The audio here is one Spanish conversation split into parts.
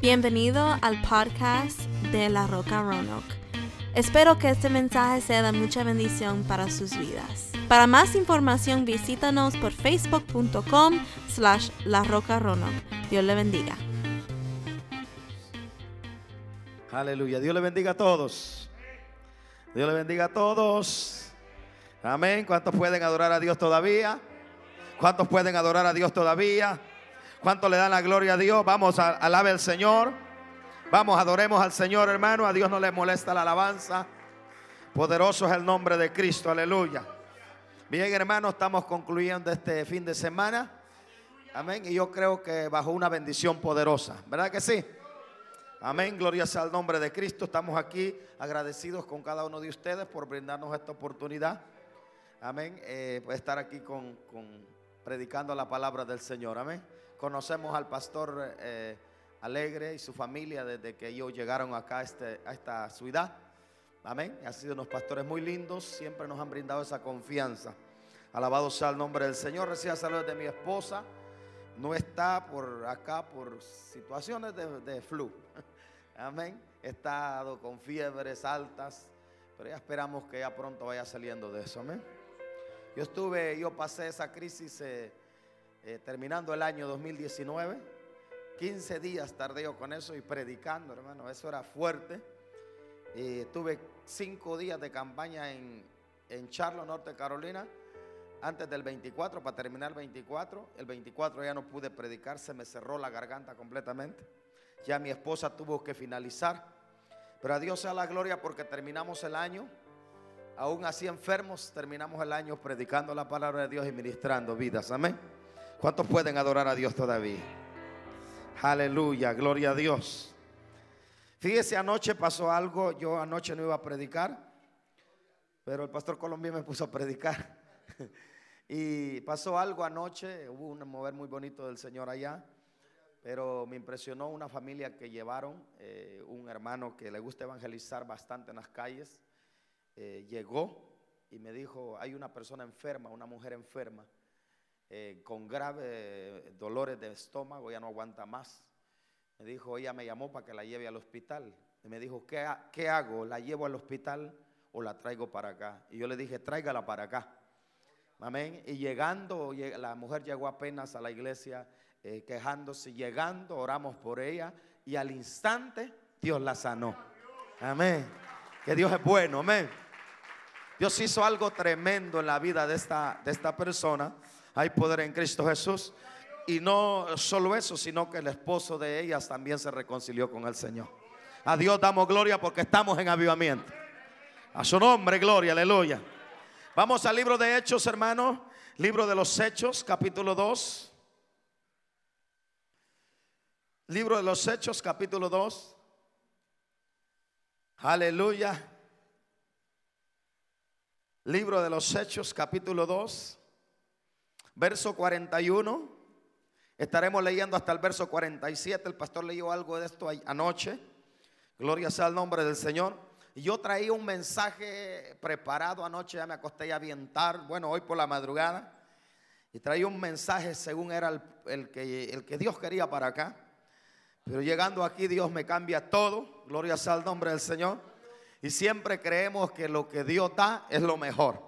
Bienvenido al podcast de La Roca Roanoke. Espero que este mensaje sea de mucha bendición para sus vidas. Para más información visítanos por facebook.com slash La Roca Roanoke. Dios le bendiga. Aleluya. Dios le bendiga a todos. Dios le bendiga a todos. Amén. ¿Cuántos pueden adorar a Dios todavía? ¿Cuántos pueden adorar a Dios todavía? ¿Cuántos le dan la gloria a Dios? Vamos a alabe al Señor. Vamos, adoremos al Señor, hermano. A Dios no le molesta la alabanza. Poderoso es el nombre de Cristo. Aleluya. Bien, hermano, estamos concluyendo este fin de semana. Amén. Y yo creo que bajo una bendición poderosa. ¿Verdad que sí? Amén. Gloria sea al nombre de Cristo. Estamos aquí agradecidos con cada uno de ustedes por brindarnos esta oportunidad. Amén. Eh, pues estar aquí con, con predicando la palabra del Señor. Amén. Conocemos al pastor eh, Alegre y su familia desde que ellos llegaron acá a, este, a esta ciudad. Amén. Han sido unos pastores muy lindos. Siempre nos han brindado esa confianza. Alabado sea el nombre del Señor. Reciba saludos de mi esposa. No está por acá por situaciones de, de flu. Amén. Está con fiebres altas. Pero ya esperamos que ya pronto vaya saliendo de eso. Amén. Yo estuve, yo pasé esa crisis. Eh, eh, terminando el año 2019. 15 días tardé yo con eso y predicando, hermano. Eso era fuerte. Eh, tuve cinco días de campaña en, en Charlotte, Norte Carolina, antes del 24, para terminar el 24. El 24 ya no pude predicar, se me cerró la garganta completamente. Ya mi esposa tuvo que finalizar. Pero a Dios sea la gloria porque terminamos el año. Aún así enfermos, terminamos el año predicando la palabra de Dios y ministrando vidas. Amén. ¿Cuántos pueden adorar a Dios todavía? Aleluya, gloria a Dios. Fíjese, anoche pasó algo, yo anoche no iba a predicar, pero el pastor Colombia me puso a predicar. Y pasó algo anoche, hubo un mover muy bonito del Señor allá, pero me impresionó una familia que llevaron, eh, un hermano que le gusta evangelizar bastante en las calles, eh, llegó y me dijo, hay una persona enferma, una mujer enferma eh, con graves dolores de estómago, ya no aguanta más. Me dijo, ella me llamó para que la lleve al hospital. Y me dijo, ¿qué, ¿qué hago? ¿La llevo al hospital o la traigo para acá? Y yo le dije, tráigala para acá. Amén. Y llegando, la mujer llegó apenas a la iglesia eh, quejándose. Llegando, oramos por ella y al instante Dios la sanó. Amén. Que Dios es bueno. Amén. Dios hizo algo tremendo en la vida de esta, de esta persona. Hay poder en Cristo Jesús. Y no solo eso, sino que el esposo de ellas también se reconcilió con el Señor. A Dios damos gloria porque estamos en avivamiento. A su nombre, gloria, aleluya. Vamos al libro de Hechos, hermano. Libro de los Hechos, capítulo 2. Libro de los Hechos, capítulo 2. Aleluya. Libro de los Hechos, capítulo 2 verso 41. Estaremos leyendo hasta el verso 47. El pastor leyó algo de esto anoche. Gloria sea al nombre del Señor. Yo traía un mensaje preparado anoche, ya me acosté a avientar, bueno, hoy por la madrugada. Y traía un mensaje según era el, que, el que Dios quería para acá. Pero llegando aquí Dios me cambia todo. Gloria sea al nombre del Señor. Y siempre creemos que lo que Dios da es lo mejor.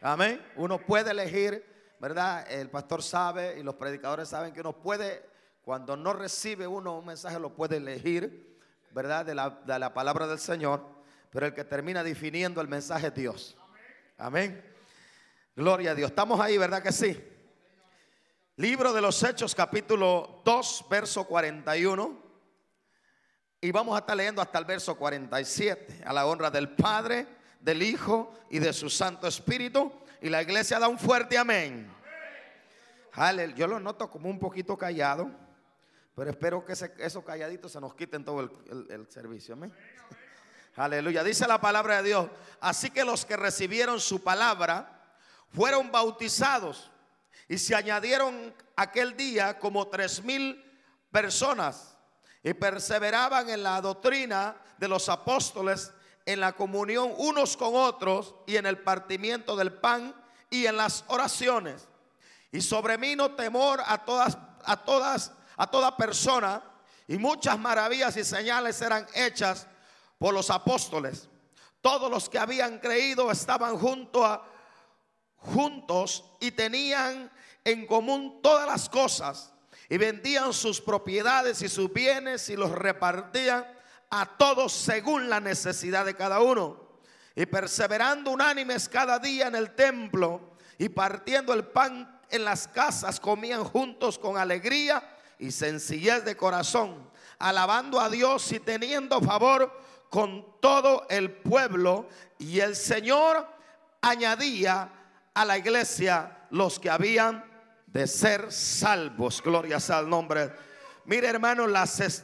Amén. Uno puede elegir ¿verdad? El pastor sabe y los predicadores saben que uno puede, cuando no recibe uno un mensaje, lo puede elegir, ¿verdad? De la, palabra del Señor, pero el que termina definiendo el mensaje es Dios. Amén. Gloria a Dios. Estamos ahí, ¿verdad que sí? Libro de los Hechos, capítulo 2, verso 41. Y vamos a estar leyendo hasta el verso 47, a la honra del Padre, del Hijo y de su Santo Espíritu. Y la iglesia da un fuerte amén. Yo lo noto como un poquito callado, pero espero que esos calladitos se nos quiten todo el, servicio. Amén. Aleluya. Dice la palabra de Dios. Así que los que recibieron su palabra fueron bautizados y se añadieron aquel día como tres mil personas y perseveraban en la doctrina de los apóstoles en la comunión unos con otros y en el partimiento del pan y en las oraciones. Y sobre mí no temor a todas, a todas, a toda persona y muchas maravillas y señales eran hechas por los apóstoles. Todos los que habían creído estaban junto a, juntos y tenían en común todas las cosas y vendían sus propiedades y sus bienes y los repartían a todos según la necesidad de cada uno. Y perseverando unánimes cada día en el templo y partiendo el pan en las casas, comían juntos con alegría y sencillez de corazón, alabando a Dios y teniendo favor con todo el pueblo. Y el Señor añadía a la iglesia los que habían de ser salvos. Gloria al nombre. Mire, hermano,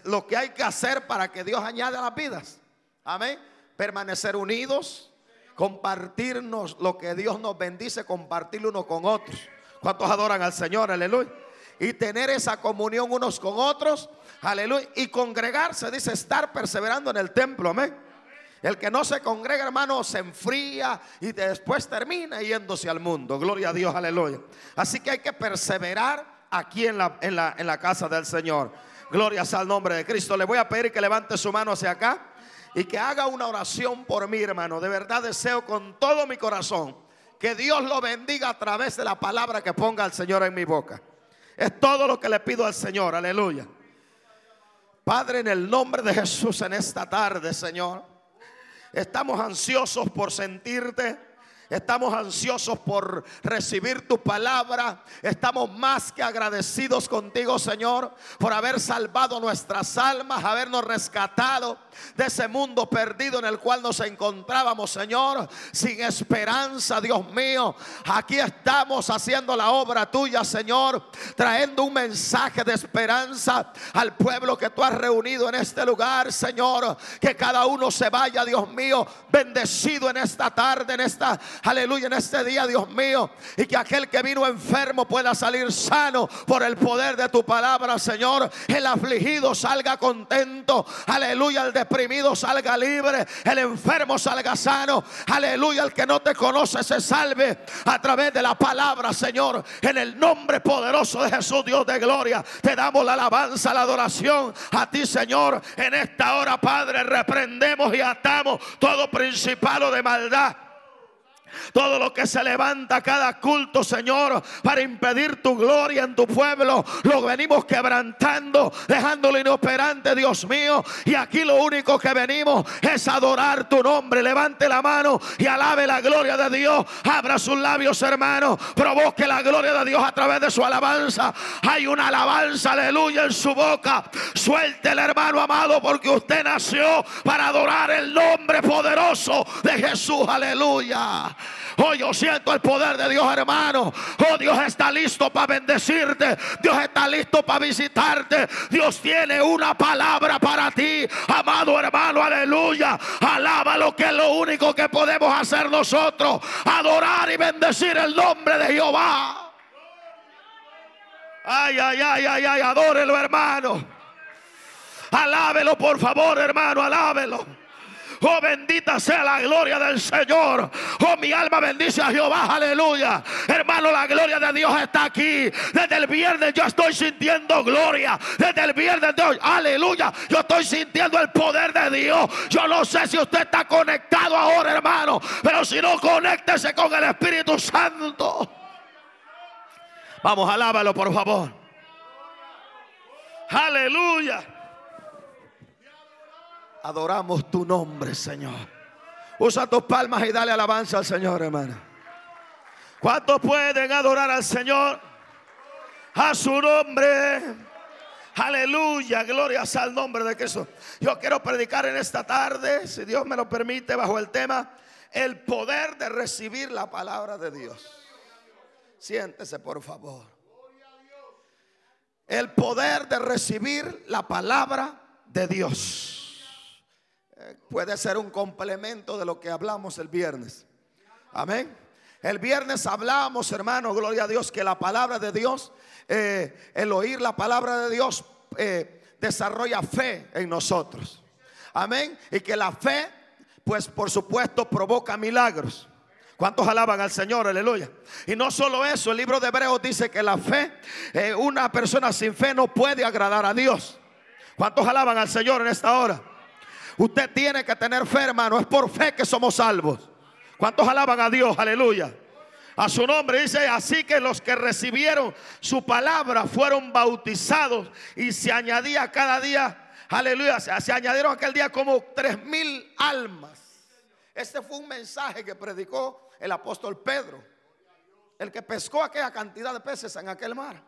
lo que hay que hacer para que Dios añade las vidas. Amén. Permanecer unidos, compartirnos lo que Dios nos bendice, compartirlo uno con otros. ¿Cuántos adoran al Señor? Aleluya. Y tener esa comunión unos con otros. Aleluya. Y congregarse, dice, estar perseverando en el templo. Amén. El que no se congrega, hermano, se enfría y después termina yéndose al mundo. Gloria a Dios, aleluya. Así que hay que perseverar aquí en la, en la, en la casa del Señor. Gloria al nombre de Cristo. Le voy a pedir que levante su mano hacia acá y que haga una oración por mí, hermano. De verdad deseo con todo mi corazón que Dios lo bendiga a través de la palabra que ponga el Señor en mi boca. Es todo lo que le pido al Señor. Aleluya. Padre, en el nombre de Jesús en esta tarde, Señor. Estamos ansiosos por sentirte. Estamos ansiosos por recibir tu palabra. Estamos más que agradecidos contigo, Señor, por haber salvado nuestras almas, habernos rescatado de ese mundo perdido en el cual nos encontrábamos, Señor, sin esperanza, Dios mío. Aquí estamos haciendo la obra tuya, Señor, trayendo un mensaje de esperanza al pueblo que tú has reunido en este lugar, Señor. Que cada uno se vaya, Dios mío, bendecido en esta tarde, en esta aleluya, en este día, Dios mío. Y que aquel que vino enfermo pueda salir sano por el poder de tu palabra, Señor. El afligido salga contento, aleluya. El deprimido salga libre, el enfermo salga sano, aleluya. El que no te conoce se salve a través de la palabra, Señor. En el nombre poderoso de Jesús, Dios de gloria, te damos la alabanza, la adoración a ti, Señor. En esta hora, Padre, reprendemos y atamos todo principado de maldad todo lo que se levanta cada culto, Señor, para impedir tu gloria en tu pueblo, lo venimos quebrantando, dejándolo inoperante, Dios mío. Y aquí lo único que venimos es adorar tu nombre. Levante la mano y alabe la gloria de Dios. Abra sus labios, hermano. Provoque la gloria de Dios a través de su alabanza. Hay una alabanza, aleluya, en su boca. Suelte el hermano amado, porque usted nació para adorar el nombre poderoso de Jesús. Aleluya. Oh, yo siento el poder de Dios, hermano. Oh, Dios está listo para bendecirte. Dios está listo para visitarte. Dios tiene una palabra para ti, amado hermano. Aleluya. Alaba lo que es lo único que podemos hacer nosotros. Adorar y bendecir el nombre de Jehová. Ay, ay, ay, ay, ay, adórelo, hermano. Alábelo, por favor, hermano, alábelo. Oh, bendita sea la gloria del Señor. Oh, mi alma bendice a Jehová. Aleluya. Hermano, la gloria de Dios está aquí. Desde el viernes yo estoy sintiendo gloria. Desde el viernes de hoy. Aleluya. Yo estoy sintiendo el poder de Dios. Yo no sé si usted está conectado ahora, hermano. Pero si no, conéctese con el Espíritu Santo. Vamos, alábalo, por favor. Aleluya. Adoramos tu nombre, Señor. Usa tus palmas y dale alabanza al Señor, hermano. ¿Cuántos pueden adorar al Señor? A su nombre. Aleluya, gloria al nombre de Jesús. Yo quiero predicar en esta tarde, si Dios me lo permite, bajo el tema, el poder de recibir la palabra de Dios. Siéntese, por favor. El poder de recibir la palabra de Dios puede ser un complemento de lo que hablamos el viernes. Amén. El viernes hablamos, hermano, gloria a Dios, que la palabra de Dios, eh, el oír la palabra de Dios, eh, desarrolla fe en nosotros. Amén. Y que la fe, pues por supuesto, provoca milagros. ¿Cuántos alaban al Señor? Aleluya. Y no solo eso, el libro de Hebreos dice que la fe, eh, una persona sin fe no puede agradar a Dios. ¿Cuántos alaban al Señor en esta hora? Usted tiene que tener fe, hermano. Es por fe que somos salvos. ¿Cuántos alaban a Dios? Aleluya. A su nombre dice, así que los que recibieron su palabra fueron bautizados y se añadía cada día, aleluya, se, añadieron aquel día como tres mil almas. Este fue un mensaje que predicó el apóstol Pedro, el que pescó aquella cantidad de peces en aquel mar.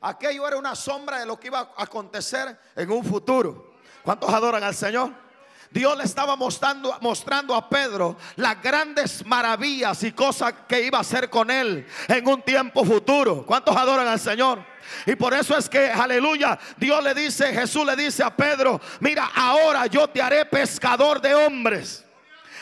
Aquello era una sombra de lo que iba a acontecer en un futuro. ¿Cuántos adoran al Señor? Dios le estaba mostrando, mostrando a Pedro las grandes maravillas y cosas que iba a hacer con él en un tiempo futuro. ¿Cuántos adoran al Señor? Y por eso es que, aleluya, Dios le dice, Jesús le dice a Pedro, mira, ahora yo te haré pescador de hombres.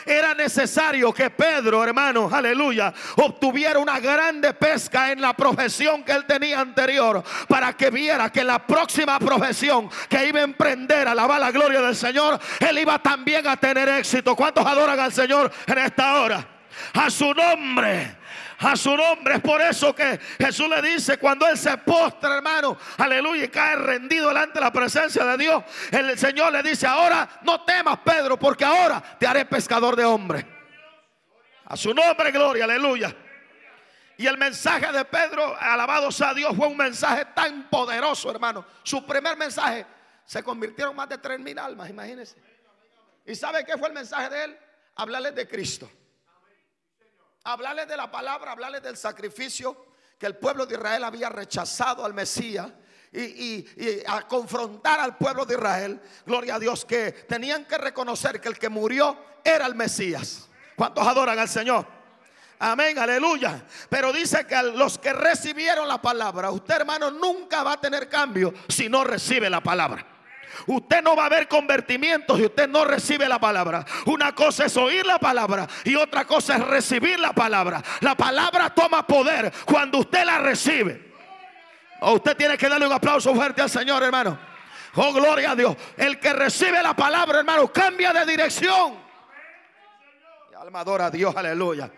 Era necesario que Pedro, hermano, aleluya, obtuviera una grande pesca en la profesión que él tenía anterior para que viera que la próxima profesión que iba a emprender, alabar la gloria del Señor, él iba también a tener éxito. ¿Cuántos adoran al Señor en esta hora? A su nombre a su nombre. Es por eso que Jesús le dice cuando Él se postra, hermano, aleluya, y cae rendido delante de la presencia de Dios. El Señor le dice, ahora no temas, Pedro, porque ahora te haré pescador de hombres. A su nombre, gloria, aleluya. Y el mensaje de Pedro, alabado sea Dios, fue un mensaje tan poderoso, hermano. Su primer mensaje se convirtieron más de tres mil almas, imagínense. ¿Y sabe qué fue el mensaje de él? Hablarles de Cristo hablarles de la palabra, hablarles del sacrificio que el pueblo de Israel había rechazado al Mesías. Y, a confrontar al pueblo de Israel, gloria a Dios, que tenían que reconocer que el que murió era el Mesías. ¿Cuántos adoran al Señor? Amén, aleluya. Pero dice que los que recibieron la palabra, usted hermano nunca va a tener cambio si no recibe la palabra. Usted no va a ver convertimiento si usted no recibe la palabra. Una cosa es oír la palabra y otra cosa es recibir la palabra. La palabra toma poder cuando usted la recibe. O usted tiene que darle un aplauso fuerte al Señor, hermano. Oh, gloria a Dios. El que recibe la palabra, hermano, cambia de dirección. Alma adora a Dios, aleluya.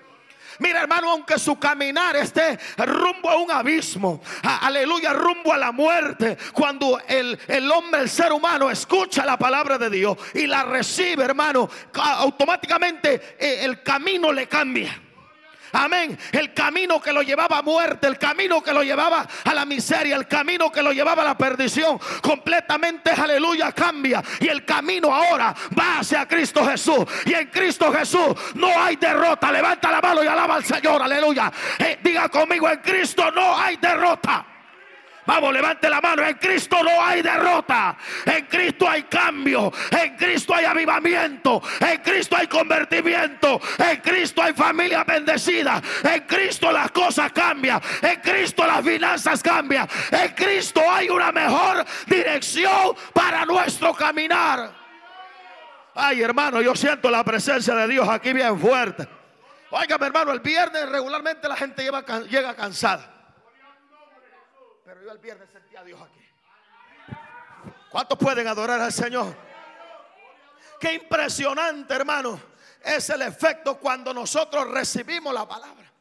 Mira, hermano, aunque su caminar esté rumbo a un abismo, aleluya, rumbo a la muerte, cuando el, el hombre, el ser humano, escucha la palabra de Dios y la recibe, hermano, automáticamente eh, el camino le cambia. Amén. El camino que lo llevaba a muerte, el camino que lo llevaba a la miseria, el camino que lo llevaba a la perdición, completamente, aleluya, cambia. Y el camino ahora va hacia Cristo Jesús. Y en Cristo Jesús no hay derrota. Levanta la mano y alaba al Señor, aleluya. Eh, diga conmigo, en Cristo no hay derrota. Vamos, levante la mano. En Cristo no hay derrota. En Cristo hay cambio. En Cristo hay avivamiento. En Cristo hay convertimiento. En Cristo hay familia bendecida. En Cristo las cosas cambian. En Cristo las finanzas cambian. En Cristo hay una mejor dirección para nuestro caminar. Ay, hermano, yo siento la presencia de Dios aquí bien fuerte. Óigame, hermano, el viernes regularmente la gente llega cansada. Pero yo el viernes sentí a Dios aquí. ¿Cuántos pueden adorar al Señor? Qué impresionante, hermano, es el efecto cuando nosotros recibimos la palabra.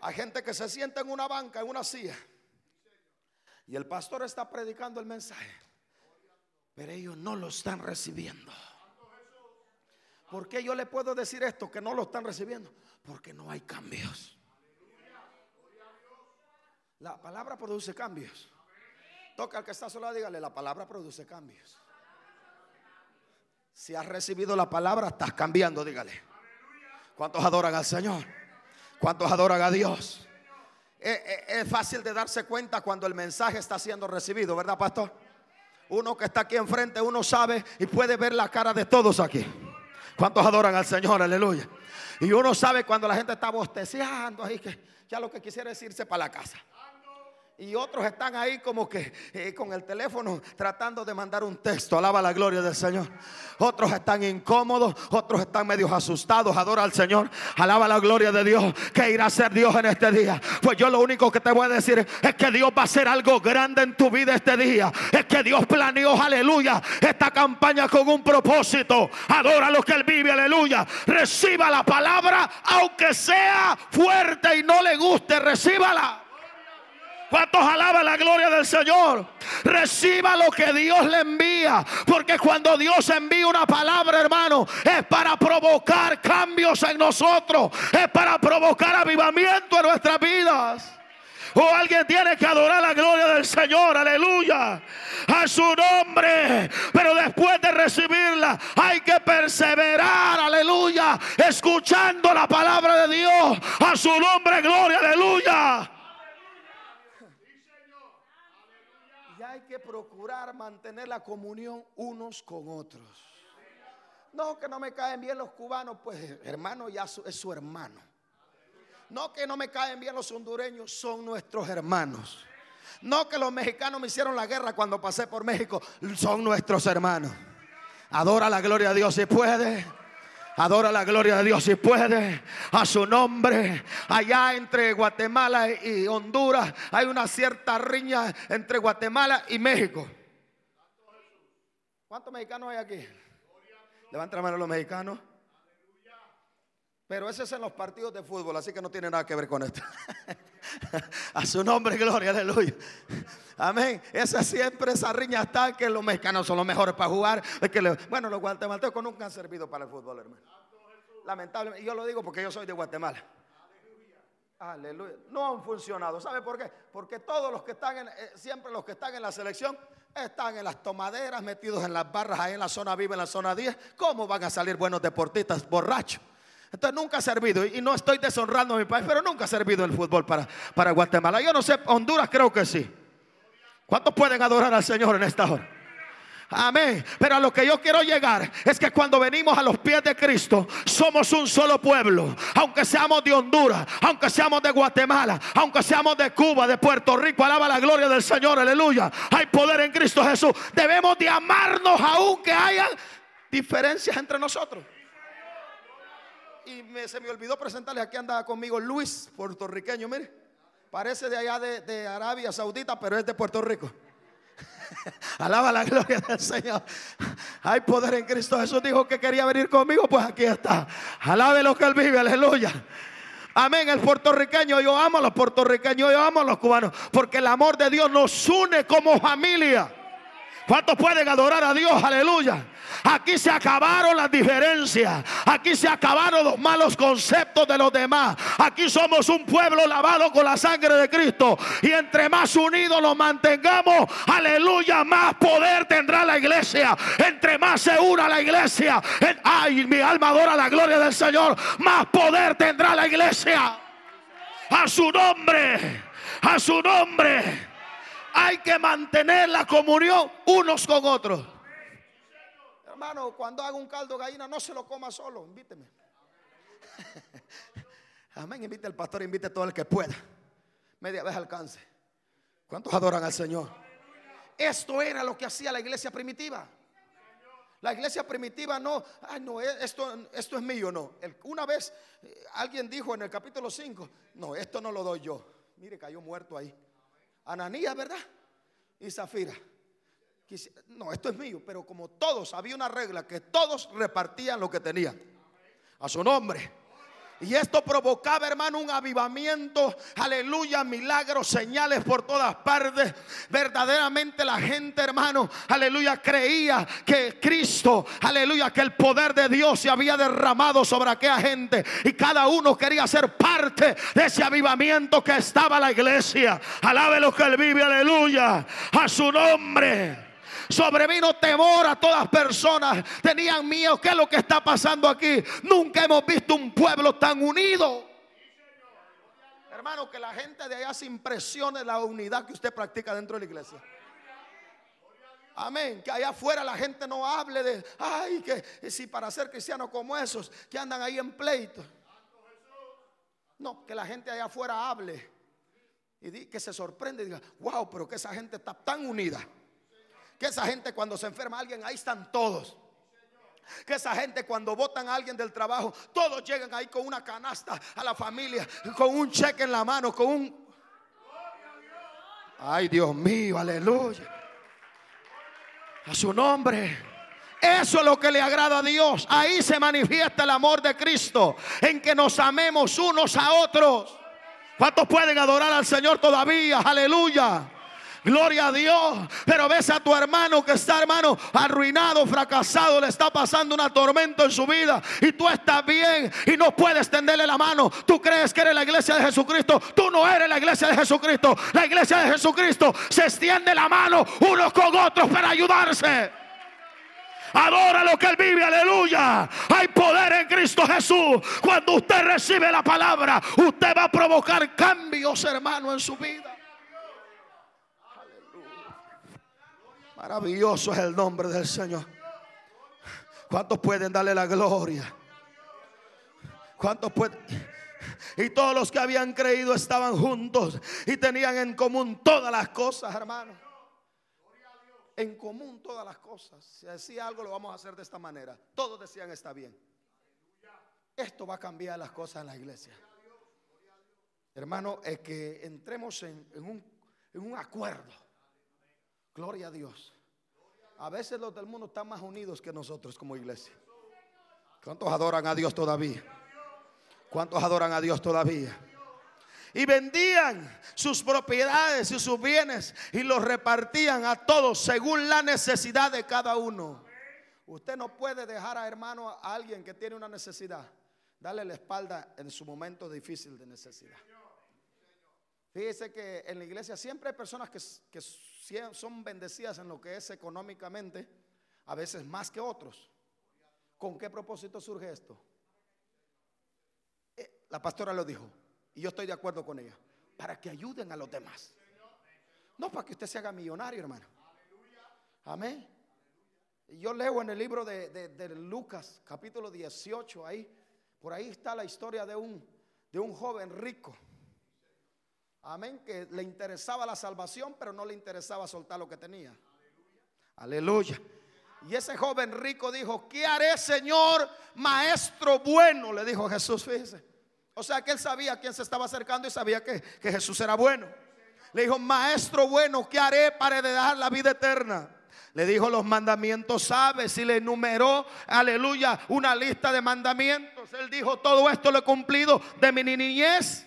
Hay gente que se sienta en una banca, en una silla, y el pastor está predicando el mensaje, pero ellos no lo están recibiendo. ¿Por qué yo le puedo decir esto que no lo están recibiendo? Porque no hay cambios. La palabra produce cambios. Toca al que está solo, dígale, la palabra produce cambios. Si has recibido la palabra, estás cambiando, dígale. ¿Cuántos adoran al Señor? ¿Cuántos adoran a Dios? Es, es, fácil de darse cuenta cuando el mensaje está siendo recibido, ¿verdad, pastor? Uno que está aquí enfrente, uno sabe y puede ver la cara de todos aquí. ¿Cuántos adoran al Señor? Aleluya. Y uno sabe cuando la gente está bosteciando ahí que ya lo que quisiera es irse para la casa y otros están ahí como que eh, con el teléfono tratando de mandar un texto. Alaba la gloria del Señor. Otros están incómodos, otros están medio asustados. Adora al Señor. Alaba la gloria de Dios. ¿Qué irá a ser Dios en este día? Pues yo lo único que te voy a decir es que Dios va a hacer algo grande en tu vida este día. Es que Dios planeó, aleluya, esta campaña con un propósito. Adora lo que Él vive, aleluya. Reciba la palabra, aunque sea fuerte y no le guste, recíbala. ¿Cuántos alaban la gloria del Señor? Reciba lo que Dios le envía. Porque cuando Dios envía una palabra, hermano, es para provocar cambios en nosotros. Es para provocar avivamiento en nuestras vidas. O alguien tiene que adorar la gloria del Señor, aleluya, a su nombre. Pero después de recibirla hay que perseverar, aleluya, escuchando la palabra de Dios, a su nombre, gloria, aleluya. Y hay que procurar mantener la comunión unos con otros. No, que no me caen bien los cubanos, pues hermano ya es su hermano. No que no me caen bien los hondureños, son nuestros hermanos. No que los mexicanos me hicieron la guerra cuando pasé por México, son nuestros hermanos. Adora la gloria de Dios si puede. Adora la gloria de Dios si puede. A su nombre. Allá entre Guatemala y Honduras hay una cierta riña entre Guatemala y México. ¿Cuántos mexicanos hay aquí? Levanten la mano los mexicanos. Pero ese es en los partidos de fútbol, así que no tiene nada que ver con esto. A su nombre, gloria, aleluya. Amén. Esa siempre, esa riña está que los mexicanos son los mejores para jugar. bueno, los guatemaltecos nunca han servido para el fútbol, hermano. Lamentablemente, yo lo digo porque yo soy de Guatemala. Aleluya. No han funcionado. ¿Sabe por qué? Porque todos los que están en, eh, siempre los que están en la selección están en las tomaderas, metidos en las barras, ahí en la zona viva, en la zona 10. ¿Cómo van a salir buenos deportistas borrachos? Entonces nunca ha servido, y no estoy deshonrando a mi país, pero nunca ha servido el fútbol para, para Guatemala. Yo no sé, Honduras creo que sí. ¿Cuántos pueden adorar al Señor en esta hora? Amén. Pero a lo que yo quiero llegar es que cuando venimos a los pies de Cristo, somos un solo pueblo. Aunque seamos de Honduras, aunque seamos de Guatemala, aunque seamos de Cuba, de Puerto Rico, alaba la gloria del Señor, aleluya. Hay poder en Cristo Jesús. Debemos de amarnos aunque haya diferencias entre nosotros y se me olvidó presentarles, aquí andaba conmigo Luis, puertorriqueño, mire. Parece de allá de, Arabia Saudita, pero es de Puerto Rico. Alaba la gloria del Señor. Hay poder en Cristo. Jesús dijo que quería venir conmigo, pues aquí está. Alabe lo que él vive, aleluya. Amén, el puertorriqueño, yo amo a los puertorriqueños, yo amo a los cubanos, porque el amor de Dios nos une como familia. ¿Cuántos pueden adorar a Dios? Aleluya. Aquí se acabaron las diferencias. Aquí se acabaron los malos conceptos de los demás. Aquí somos un pueblo lavado con la sangre de Cristo. Y entre más unidos nos mantengamos, aleluya, más poder tendrá la iglesia. Entre más se una la iglesia, ay, mi alma adora la gloria del Señor. Más poder tendrá la iglesia. A su nombre, a su nombre hay que mantener la comunión unos con otros. Hermano, cuando haga un caldo gallina, no se lo coma solo, invíteme. Amén, invite al pastor, invite a todo el que pueda. Media vez alcance. ¿Cuántos adoran al Señor? Esto era lo que hacía la iglesia primitiva. La iglesia primitiva no, ay no, eh, esto, esto es mío, no. una vez eh, alguien dijo en el capítulo 5, no, esto no lo doy yo. Mire, cayó muerto ahí. Ananías, ¿verdad? Y Zafira. No, esto es mío, pero como todos, había una regla que todos repartían lo que tenían. A su nombre. Y esto provocaba, hermano, un avivamiento, aleluya, milagros, señales por todas partes. Verdaderamente la gente, hermano, aleluya, creía que Cristo, aleluya, que el poder de Dios se había derramado sobre aquella gente. Y cada uno quería ser parte de ese avivamiento que estaba la iglesia. Alabe que él vive, aleluya, a su nombre. Sobrevino temor a todas personas. Tenían miedo. ¿Qué es lo que está pasando aquí? Nunca hemos visto un pueblo tan unido. Hermano, que la gente de allá se impresione la unidad que usted practica dentro de la iglesia. Amén. Que allá afuera la gente no hable de, ay, que si para ser cristiano como esos que andan ahí en pleito. No, que la gente allá afuera hable y que se sorprende y diga, wow, pero que esa gente está tan unida que esa gente cuando se enferma alguien, ahí están todos. Que esa gente cuando votan a alguien del trabajo, todos llegan ahí con una canasta a la familia, con un cheque en la mano, con un... Ay Dios mío, aleluya. A su nombre. Eso es lo que le agrada a Dios. Ahí se manifiesta el amor de Cristo. En que nos amemos unos a otros. ¿Cuántos pueden adorar al Señor todavía? Aleluya. Gloria a Dios. Pero ves a tu hermano que está, hermano, arruinado, fracasado, le está pasando una tormenta en su vida. Y tú estás bien y no puedes tenderle la mano. Tú crees que eres la iglesia de Jesucristo. Tú no eres la iglesia de Jesucristo. La iglesia de Jesucristo se extiende la mano unos con otros para ayudarse. Adora lo que Él vive, aleluya. Hay poder en Cristo Jesús. Cuando usted recibe la palabra, usted va a provocar cambios, hermano, en su vida. Maravilloso es el nombre del Señor. ¿Cuántos pueden darle la gloria? ¿Cuántos pueden? Y todos los que habían creído estaban juntos y tenían en común todas las cosas, hermano. En común todas las cosas. Si decía algo, lo vamos a hacer de esta manera. Todos decían está bien. Esto va a cambiar las cosas en la iglesia. Hermano, es que entremos en, un, en un acuerdo Gloria a Dios. A veces los del mundo están más unidos que nosotros como iglesia. ¿Cuántos adoran a Dios todavía? ¿Cuántos adoran a Dios todavía? Y vendían sus propiedades y sus bienes y los repartían a todos según la necesidad de cada uno. Usted no puede dejar a hermano a alguien que tiene una necesidad, darle la espalda en su momento difícil de necesidad. Fíjese que en la iglesia siempre hay personas que, son bendecidas en lo que es económicamente, a veces más que otros. ¿Con qué propósito surge esto? Eh, la pastora lo dijo, y yo estoy de acuerdo con ella, para que ayuden a los demás. No para que usted se haga millonario, hermano. Amén. Yo leo en el libro de, de, Lucas, capítulo 18, ahí, por ahí está la historia de un, de un joven rico Amén, que le interesaba la salvación, pero no le interesaba soltar lo que tenía. Aleluya. Y ese joven rico dijo, ¿qué haré, Señor, maestro bueno? Le dijo Jesús, fíjese. O sea que él sabía a quién se estaba acercando y sabía que, que Jesús era bueno. Le dijo, maestro bueno, ¿qué haré para heredar la vida eterna? Le dijo los mandamientos, ¿sabes? Y le enumeró, aleluya, una lista de mandamientos. Él dijo, todo esto lo he cumplido de mi niñez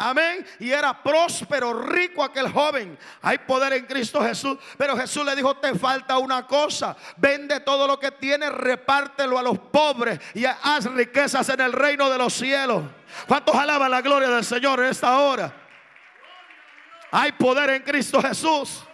Amén. Y era próspero, rico aquel joven. Hay poder en Cristo Jesús. Pero Jesús le dijo, te falta una cosa. Vende todo lo que tienes, repártelo a los pobres y haz riquezas en el reino de los cielos. ¿Cuántos alaban la gloria del Señor en esta hora? Hay poder en Cristo Jesús.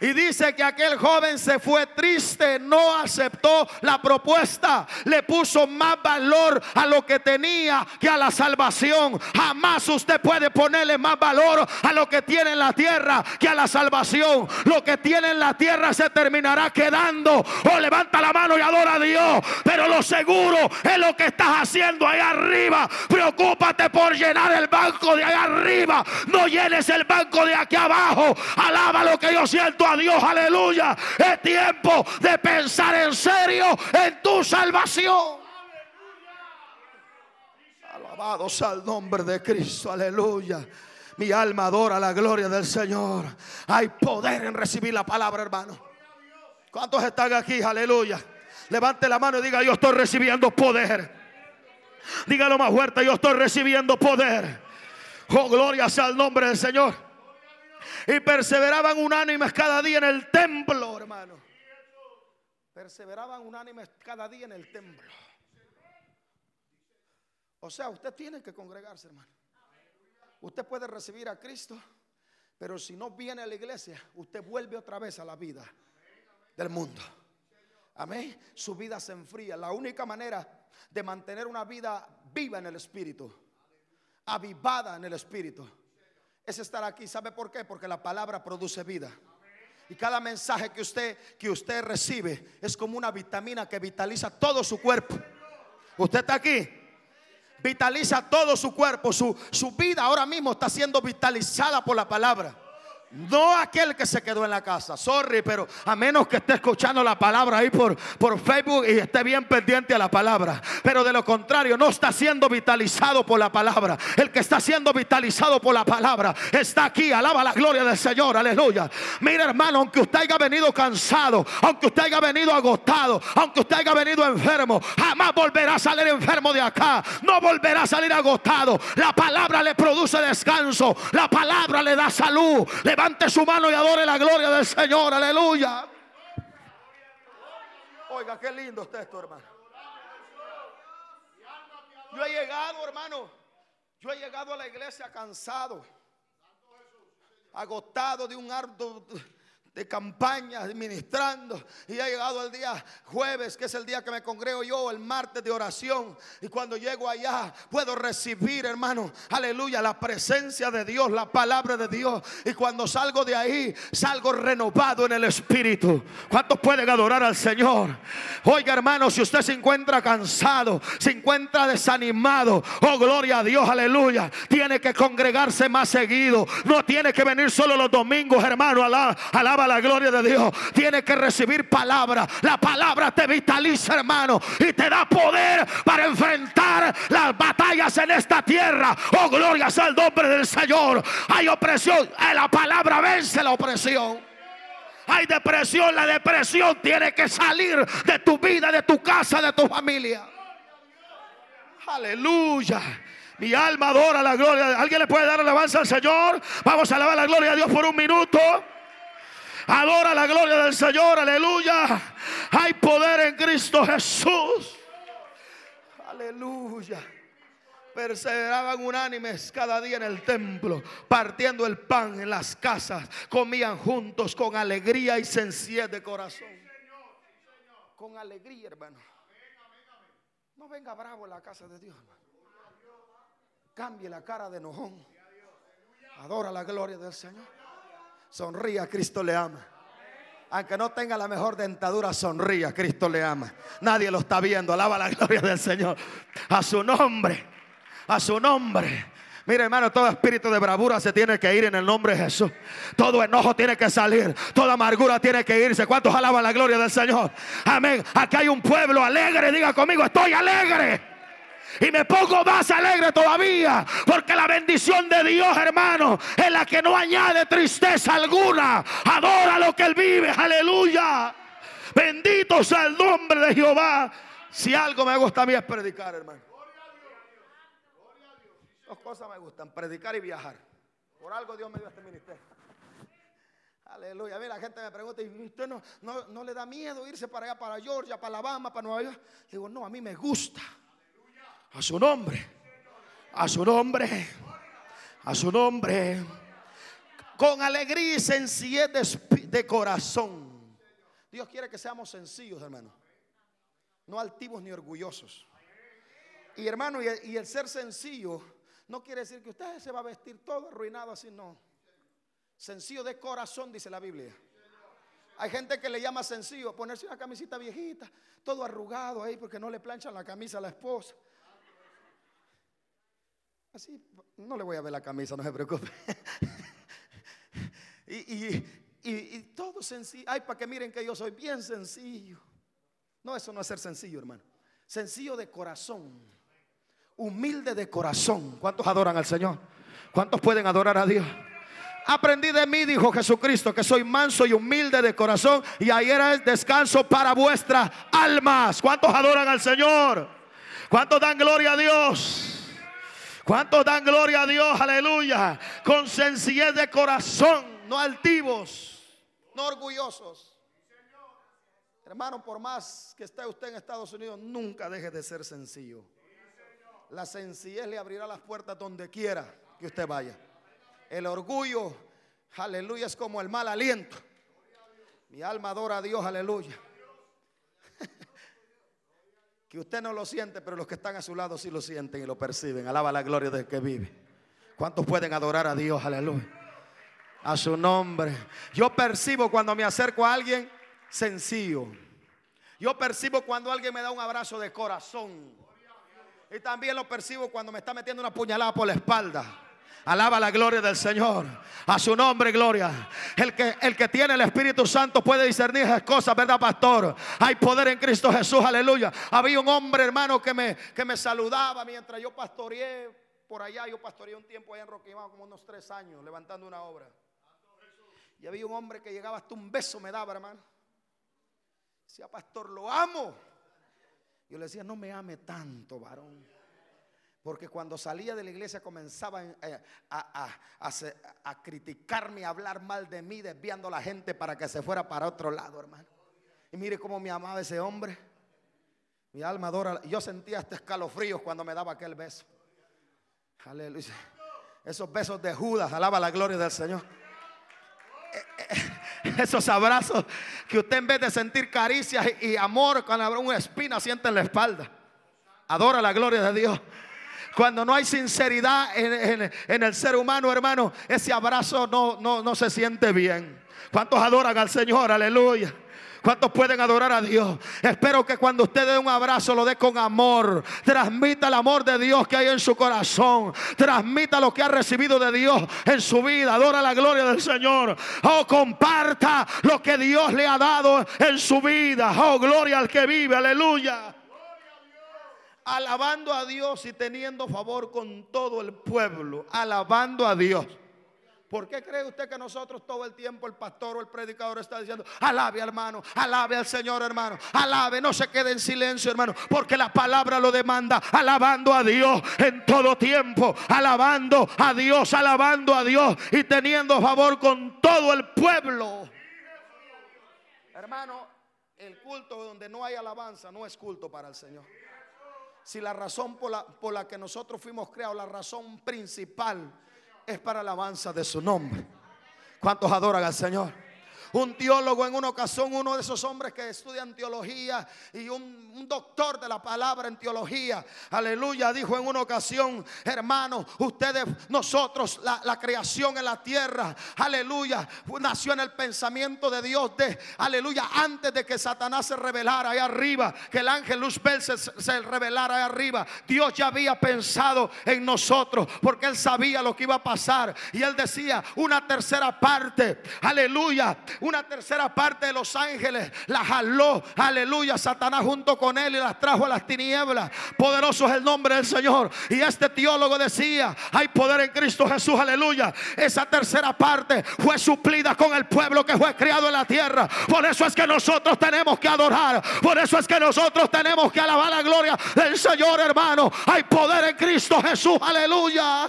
Y dice que aquel joven se fue triste, no aceptó la propuesta, le puso más valor a lo que tenía que a la salvación. Jamás usted puede ponerle más valor a lo que tiene en la tierra que a la salvación. Lo que tiene en la tierra se terminará quedando. O oh, levanta la mano y adora a Dios. Pero lo seguro es lo que estás haciendo ahí arriba. Preocúpate por llenar el banco de ahí arriba. No llenes el banco de aquí abajo. Alaba lo que yo siento Dios, aleluya. Es tiempo de pensar en serio en tu salvación. Alabado sea el nombre de Cristo, aleluya. Mi alma adora la gloria del Señor. Hay poder en recibir la palabra, hermano. ¿Cuántos están aquí? Aleluya. Levante la mano y diga, yo estoy recibiendo poder. Dígalo más fuerte, yo estoy recibiendo poder. Oh, gloria sea el nombre del Señor y perseveraban unánimes cada día en el templo, hermano. Perseveraban unánimes cada día en el templo. O sea, usted tiene que congregarse, hermano. Usted puede recibir a Cristo, pero si no viene a la iglesia, usted vuelve otra vez a la vida del mundo. Amén. Su vida se enfría. La única manera de mantener una vida viva en el Espíritu, avivada en el Espíritu, es estar aquí. ¿Sabe por qué? Porque la palabra produce vida. Y cada mensaje que usted, que usted recibe es como una vitamina que vitaliza todo su cuerpo. Usted está aquí. Vitaliza todo su cuerpo. Su, su vida ahora mismo está siendo vitalizada por la palabra. No aquel que se quedó en la casa. Sorry, pero a menos que esté escuchando la palabra ahí por, por Facebook y esté bien pendiente a la palabra. Pero de lo contrario, no está siendo vitalizado por la palabra. El que está siendo vitalizado por la palabra está aquí. Alaba la gloria del Señor. Aleluya. Mira, hermano, aunque usted haya venido cansado, aunque usted haya venido agotado, aunque usted haya venido enfermo, jamás volverá a salir enfermo de acá. No volverá a salir agotado. La palabra le produce descanso. La palabra le da salud. Levante su mano y adore la gloria del Señor. Aleluya. Oiga, qué lindo está esto, hermano. Yo he llegado, hermano. Yo he llegado a la iglesia cansado, agotado de un arduo de campaña, administrando. Y ha llegado el día jueves, que es el día que me congrego yo, el martes de oración. Y cuando llego allá, puedo recibir, hermano, aleluya, la presencia de Dios, la palabra de Dios. Y cuando salgo de ahí, salgo renovado en el Espíritu. ¿Cuántos pueden adorar al Señor? Oiga, hermano, si usted se encuentra cansado, se encuentra desanimado, oh, gloria a Dios, aleluya. Tiene que congregarse más seguido. No tiene que venir solo los domingos, hermano. Alaba, alaba la gloria de Dios. Tiene que recibir palabra. La palabra te vitaliza, hermano, y te da poder para enfrentar las batallas en esta tierra. Oh, gloria el nombre del Señor. Hay opresión. Eh, La palabra vence la opresión. Hay depresión. La depresión tiene que salir de tu vida, de tu casa, de tu familia. Aleluya. Mi alma adora la gloria. ¿Alguien le puede dar alabanza al Señor? Vamos a alabar la gloria de Dios por un minuto. Adora la gloria del Señor, aleluya. Hay poder en Cristo Jesús. Aleluya. Perseveraban unánimes cada día en el templo, partiendo el pan en las casas, comían juntos con alegría y sencillez de corazón. Con alegría, hermano. No venga bravo en la casa de Dios. Cambie la cara de enojón. Adora la gloria del Señor. Sonría, Cristo le ama. Aunque no tenga la mejor dentadura, sonría, Cristo le ama. Nadie lo está viendo. Alaba la gloria del Señor. A su nombre. A su nombre. Mira, hermano, todo espíritu de bravura se tiene que ir en el nombre de Jesús. Todo enojo tiene que salir. Toda amargura tiene que irse. ¿Cuántos alaban la gloria del Señor? Amén. Aquí hay un pueblo alegre. Diga conmigo, estoy alegre. Y me pongo más alegre todavía. Porque la bendición de Dios, hermano, es la que no añade tristeza alguna. Adora lo que Él vive. Aleluya. Bendito sea el nombre de Jehová. Si algo me gusta a mí es predicar, hermano. Dos cosas me gustan, predicar y viajar. Por algo Dios me dio este ministerio. Aleluya. A mí la gente me pregunta, ¿y usted no, no, no le da miedo irse para allá, para Georgia, para Alabama, para Nueva York? Digo, no, a mí me gusta. A su nombre. A su nombre. A su nombre. Con alegría y sencillez de, corazón. Dios quiere que seamos sencillos, hermano. No altivos ni orgullosos. Y hermano, y el ser sencillo no quiere decir que usted se va a vestir todo arruinado así, no. Sencillo de corazón, dice la Biblia. Hay gente que le llama sencillo ponerse una camisita viejita, todo arrugado ahí porque no le planchan la camisa a la esposa. No le voy a ver la camisa, no se preocupe. y, y- y- y todo sencillo. Ay, para que miren que yo soy bien sencillo. No, eso no es ser sencillo, hermano. Sencillo de corazón. Humilde de corazón. ¿Cuántos adoran al Señor? ¿Cuántos pueden adorar a Dios? Aprendí de mí, dijo Jesucristo, que soy manso y humilde de corazón y ayer es descanso para vuestras almas. ¿Cuántos adoran al Señor? ¿Cuántos dan gloria a Dios? ¿Cuántos dan gloria a Dios? Aleluya. Con sencillez de corazón, no altivos, no orgullosos. Hermano, por más que esté usted en Estados Unidos, nunca deje de ser sencillo. La sencillez le abrirá las puertas donde quiera que usted vaya. El orgullo, aleluya, es como el mal aliento. Mi alma adora a Dios, aleluya. Que usted no lo siente, pero los que están a su lado sí lo sienten y lo perciben. Alaba la gloria del que vive. ¿Cuántos pueden adorar a Dios? Aleluya. A su nombre. Yo percibo cuando me acerco a alguien sencillo. Yo percibo cuando alguien me da un abrazo de corazón. Y también lo percibo cuando me está metiendo una puñalada por la espalda. Alaba la gloria del Señor. A su nombre, gloria. El que, el que tiene el Espíritu Santo puede discernir esas cosas, ¿verdad, pastor? Hay poder en Cristo Jesús, aleluya. Había un hombre, hermano, que me, que me saludaba mientras yo pastoreé por allá. Yo pastoreé un tiempo allá en Roquimao, como unos tres años, levantando una obra. Y había un hombre que llegaba hasta un beso me daba, hermano. Decía, pastor, lo amo. Yo le decía, no me ame tanto, varón. Porque cuando salía de la iglesia comenzaba eh, a, criticarme, a hablar mal de mí, desviando a la gente para que se fuera para otro lado, hermano. Y mire cómo me amaba ese hombre. Mi alma adora. Yo sentía hasta escalofríos cuando me daba aquel beso. Aleluya. Esos besos de Judas, alaba la gloria del Señor. Eh, eh, esos abrazos que usted en vez de sentir caricias y amor, cuando habrá una espina, siente en la espalda. Adora la gloria de Dios. Cuando no hay sinceridad en, el ser humano, hermano, ese abrazo no, no, no se siente bien. ¿Cuántos adoran al Señor? Aleluya. ¿Cuántos pueden adorar a Dios? Espero que cuando usted dé un abrazo lo dé con amor. Transmita el amor de Dios que hay en su corazón. Transmita lo que ha recibido de Dios en su vida. Adora la gloria del Señor. Oh, comparta lo que Dios le ha dado en su vida. Oh, gloria al que vive. Aleluya alabando a Dios y teniendo favor con todo el pueblo, alabando a Dios. ¿Por qué cree usted que nosotros todo el tiempo el pastor o el predicador está diciendo, alabe hermano, alabe al Señor hermano, alabe, no se quede en silencio hermano, porque la palabra lo demanda, alabando a Dios en todo tiempo, alabando a Dios, alabando a Dios y teniendo favor con todo el pueblo. Hermano, el culto donde no hay alabanza no es culto para el Señor si la razón por la, por la que nosotros fuimos creados, la razón principal es para la alabanza de su nombre. ¿Cuántos adoran al Señor? Un teólogo en una ocasión, uno de esos hombres que estudian teología y un, doctor de la palabra en teología, aleluya, dijo en una ocasión, hermanos, ustedes, nosotros, la, creación en la tierra, aleluya, nació en el pensamiento de Dios, de, aleluya, antes de que Satanás se revelara ahí arriba, que el ángel Luzbel se, se revelara ahí arriba, Dios ya había pensado en nosotros, porque él sabía lo que iba a pasar, y él decía, una tercera parte, aleluya, una tercera parte de los ángeles la jaló, aleluya, Satanás junto con él y las trajo a las tinieblas. Poderoso es el nombre del Señor. Y este teólogo decía, hay poder en Cristo Jesús, aleluya. Esa tercera parte fue suplida con el pueblo que fue criado en la tierra. Por eso es que nosotros tenemos que adorar. Por eso es que nosotros tenemos que alabar la gloria del Señor, hermano. Hay poder en Cristo Jesús, aleluya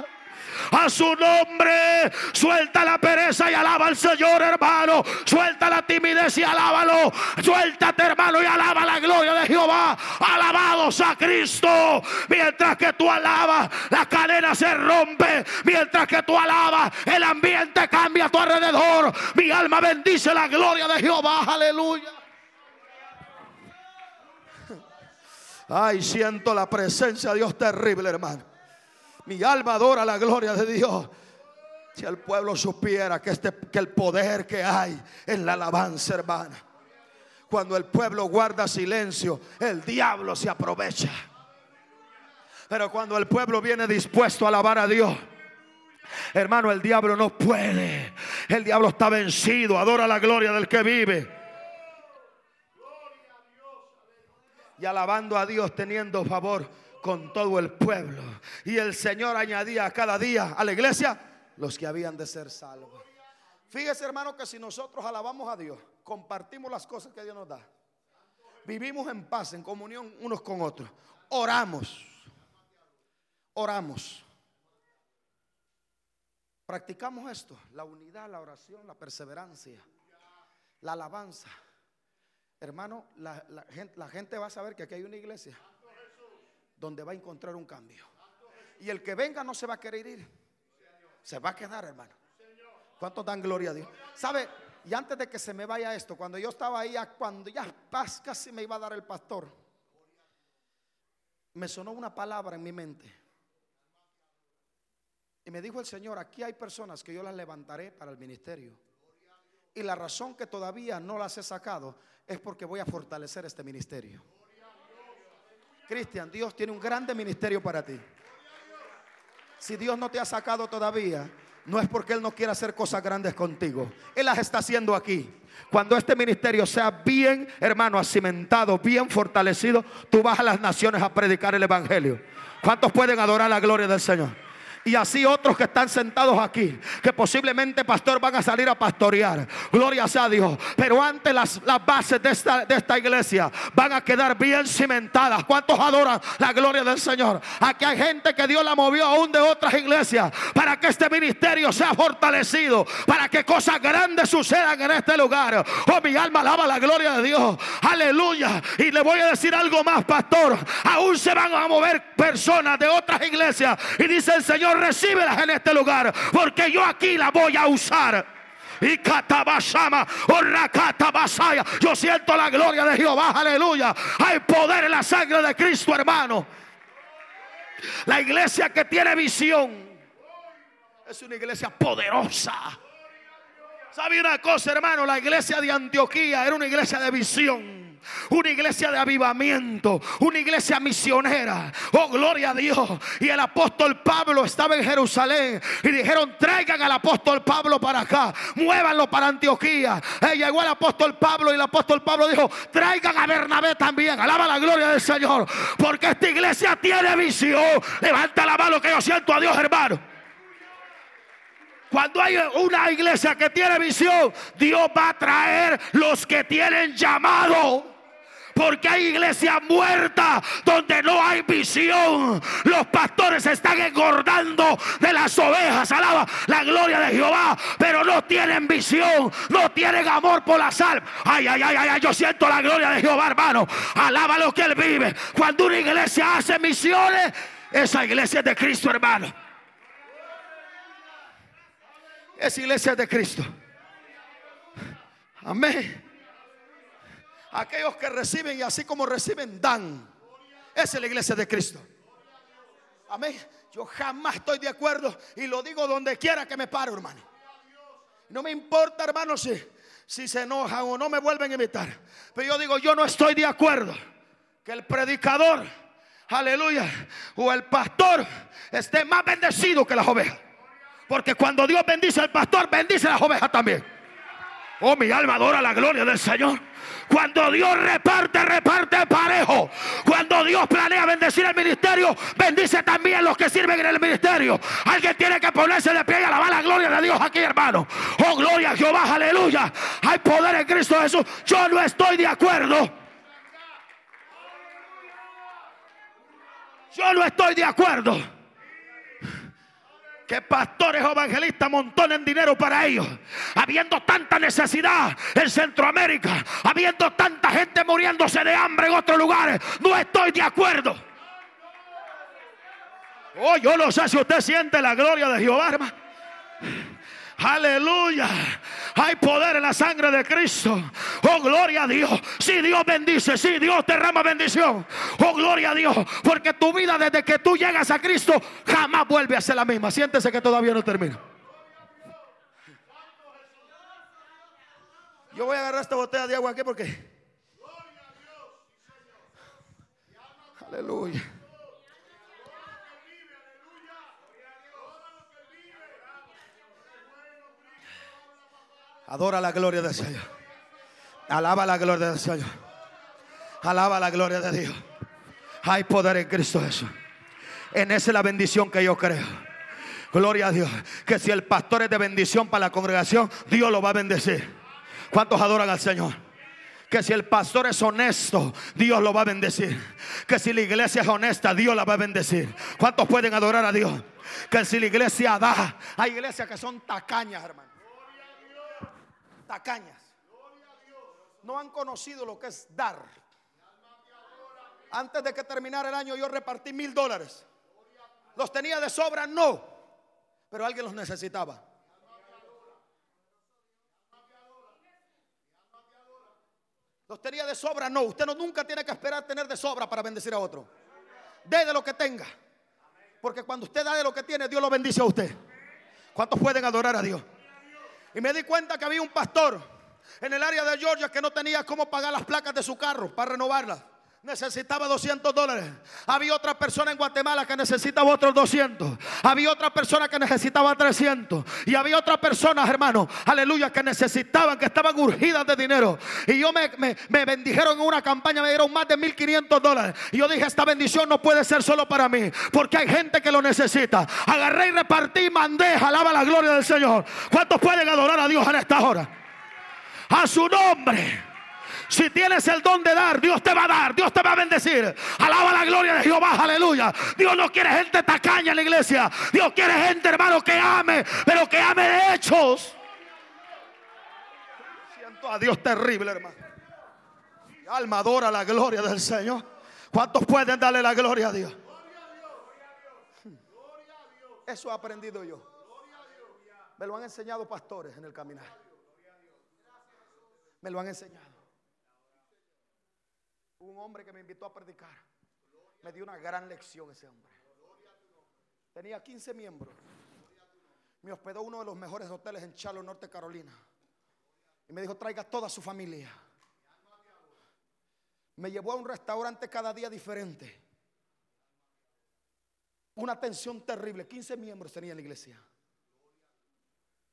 a su nombre. Suelta la pereza y alaba al Señor, hermano. Suelta la timidez y alábalo. Suéltate, hermano, y alaba la gloria de Jehová. Alabados a Cristo. Mientras que tú alabas, la cadena se rompe. Mientras que tú alabas, el ambiente cambia a tu alrededor. Mi alma bendice la gloria de Jehová. Aleluya. Ay, siento la presencia de Dios terrible, hermano. Mi alma adora la gloria de Dios. Si el pueblo supiera que, este, que el poder que hay en la alabanza, hermana. Cuando el pueblo guarda silencio, el diablo se aprovecha. Pero cuando el pueblo viene dispuesto a alabar a Dios, hermano, el diablo no puede. El diablo está vencido. Adora la gloria del que vive. Y alabando a Dios teniendo favor con todo el pueblo. Y el Señor añadía cada día a la iglesia los que habían de ser salvos. Fíjese hermano que si nosotros alabamos a Dios, compartimos las cosas que Dios nos da, vivimos en paz, en comunión unos con otros, oramos, oramos, practicamos esto, la unidad, la oración, la perseverancia, la alabanza. Hermano, la, gente, la gente va a saber que aquí hay una iglesia donde va a encontrar un cambio. Y el que venga no se va a querer ir. Se va a quedar, hermano. ¿Cuántos dan gloria a Dios? ¿Sabe? Y antes de que se me vaya esto, cuando yo estaba ahí, cuando ya casi me iba a dar el pastor, me sonó una palabra en mi mente. Y me dijo el Señor, aquí hay personas que yo las levantaré para el ministerio. Y la razón que todavía no las he sacado es porque voy a fortalecer este ministerio. Cristian, Dios tiene un grande ministerio para ti. Si Dios no te ha sacado todavía, no es porque Él no quiera hacer cosas grandes contigo. Él las está haciendo aquí. Cuando este ministerio sea bien, hermano, acimentado, bien fortalecido, tú vas a las naciones a predicar el Evangelio. ¿Cuántos pueden adorar la gloria del Señor? Y así otros que están sentados aquí, que posiblemente, pastor, van a salir a pastorear. Gloria sea Dios. Pero antes las, las bases de esta, de esta iglesia van a quedar bien cimentadas. ¿Cuántos adoran la gloria del Señor? Aquí hay gente que Dios la movió aún de otras iglesias para que este ministerio sea fortalecido, para que cosas grandes sucedan en este lugar. Oh, mi alma alaba la gloria de Dios. Aleluya. Y le voy a decir algo más, pastor. Aún se van a mover personas de otras iglesias. Y dice el Señor recíbelas en este lugar, porque yo aquí la voy a usar. Y. Yo siento la gloria de Jehová, aleluya. Hay poder en la sangre de Cristo, hermano. La iglesia que tiene visión es una iglesia poderosa. ¿Sabe una cosa, hermano? La iglesia de Antioquía era una iglesia de visión una iglesia de avivamiento, una iglesia misionera. Oh, gloria a Dios. Y el apóstol Pablo estaba en Jerusalén y dijeron, traigan al apóstol Pablo para acá, muévanlo para Antioquía. Eh, llegó el apóstol Pablo y el apóstol Pablo dijo, traigan a Bernabé también. Alaba la gloria del Señor, porque esta iglesia tiene visión. Levanta la mano que yo siento a Dios, hermano. Cuando hay una iglesia que tiene visión, Dios va a traer los que tienen llamado. Porque hay iglesia muerta donde no hay visión. Los pastores están engordando de las ovejas. Alaba la gloria de Jehová. Pero no tienen visión. No tienen amor por la sal. Ay, ay, ay, ay. Yo siento la gloria de Jehová, hermano. Alaba lo que él vive. Cuando una iglesia hace misiones, esa iglesia es de Cristo, hermano. Esa iglesia es de Cristo. Amén. Aquellos que reciben y así como reciben, dan. Esa es la iglesia de Cristo. Amén. Yo jamás estoy de acuerdo y lo digo donde quiera que me paro, hermano. No me importa, hermano, si, si se enojan o no me vuelven a invitar. Pero yo digo, yo no estoy de acuerdo que el predicador, aleluya, o el pastor esté más bendecido que las ovejas. Porque cuando Dios bendice al pastor, bendice a las ovejas también. Oh, mi alma adora la gloria del Señor. Cuando Dios reparte, reparte parejo. Cuando Dios planea bendecir el ministerio, bendice también los que sirven en el ministerio. Alguien tiene que ponerse de pie y alabar la gloria de Dios aquí, hermano. Oh, gloria a Jehová, aleluya. Hay poder en Cristo Jesús. Yo no estoy de acuerdo. Yo no estoy de acuerdo que pastores o evangelistas montonen dinero para ellos. Habiendo tanta necesidad en Centroamérica, habiendo tanta gente muriéndose de hambre en otros lugares, no estoy de acuerdo. Oh, yo no sé si usted siente la gloria de Jehová, hermano. Aleluya. Hay poder en la sangre de Cristo. Oh, gloria a Dios. Si Dios bendice, si Dios derrama bendición. Oh, gloria a Dios. Porque tu vida desde que tú llegas a Cristo jamás vuelve a ser la misma. Siéntese que todavía no termina. Yo voy a agarrar esta botella de agua aquí porque... Aleluya. Adora la gloria del Señor. Alaba la gloria del Señor. Alaba la gloria de Dios. Hay poder en Cristo Jesús. En esa es la bendición que yo creo. Gloria a Dios. Que si el pastor es de bendición para la congregación, Dios lo va a bendecir. ¿Cuántos adoran al Señor? Que si el pastor es honesto, Dios lo va a bendecir. Que si la iglesia es honesta, Dios la va a bendecir. ¿Cuántos pueden adorar a Dios? Que si la iglesia da, hay iglesias que son tacañas, hermano tacañas. No han conocido lo que es dar. Antes de que terminara el año yo repartí mil dólares. ¿Los tenía de sobra? No. Pero alguien los necesitaba. ¿Los tenía de sobra? No. Usted no, nunca tiene que esperar tener de sobra para bendecir a otro. Dé de lo que tenga. Porque cuando usted da de lo que tiene, Dios lo bendice a usted. ¿Cuántos pueden adorar a Dios? Y me di cuenta que había un pastor en el área de Georgia que no tenía cómo pagar las placas de su carro para renovarlas. necesitaba 200 dólares. Había otra persona en Guatemala que necesitaba otros 200. Había otra persona que necesitaba 300. Y había otra persona, hermano, aleluya, que necesitaban, que estaban urgidas de dinero. Y yo me, me, bendijeron en una campaña, me dieron más de 1500 dólares. Y yo dije, esta bendición no puede ser solo para mí, porque hay gente que lo necesita. Agarré y repartí, mandé, alaba la gloria del Señor. ¿Cuántos pueden adorar a Dios en esta hora? A su nombre. Si tienes el don de dar, Dios te va a dar, Dios te va a bendecir. Alaba la gloria de Jehová, aleluya. Dios no quiere gente tacaña en la iglesia. Dios quiere gente, hermano, que ame, pero que ame de hechos. Siento a Dios terrible, hermano. Mi alma adora la gloria del Señor. ¿Cuántos pueden darle la gloria a Dios? Eso he aprendido yo. Me lo han enseñado pastores en el caminar. Me lo han enseñado un hombre que me invitó a predicar. Me dio una gran lección ese hombre. Tenía 15 miembros. Me hospedó uno de los mejores hoteles en Charlotte, Norte Carolina. Y me dijo, traiga toda su familia. Me llevó a un restaurante cada día diferente. Una tensión terrible. 15 miembros tenía en la iglesia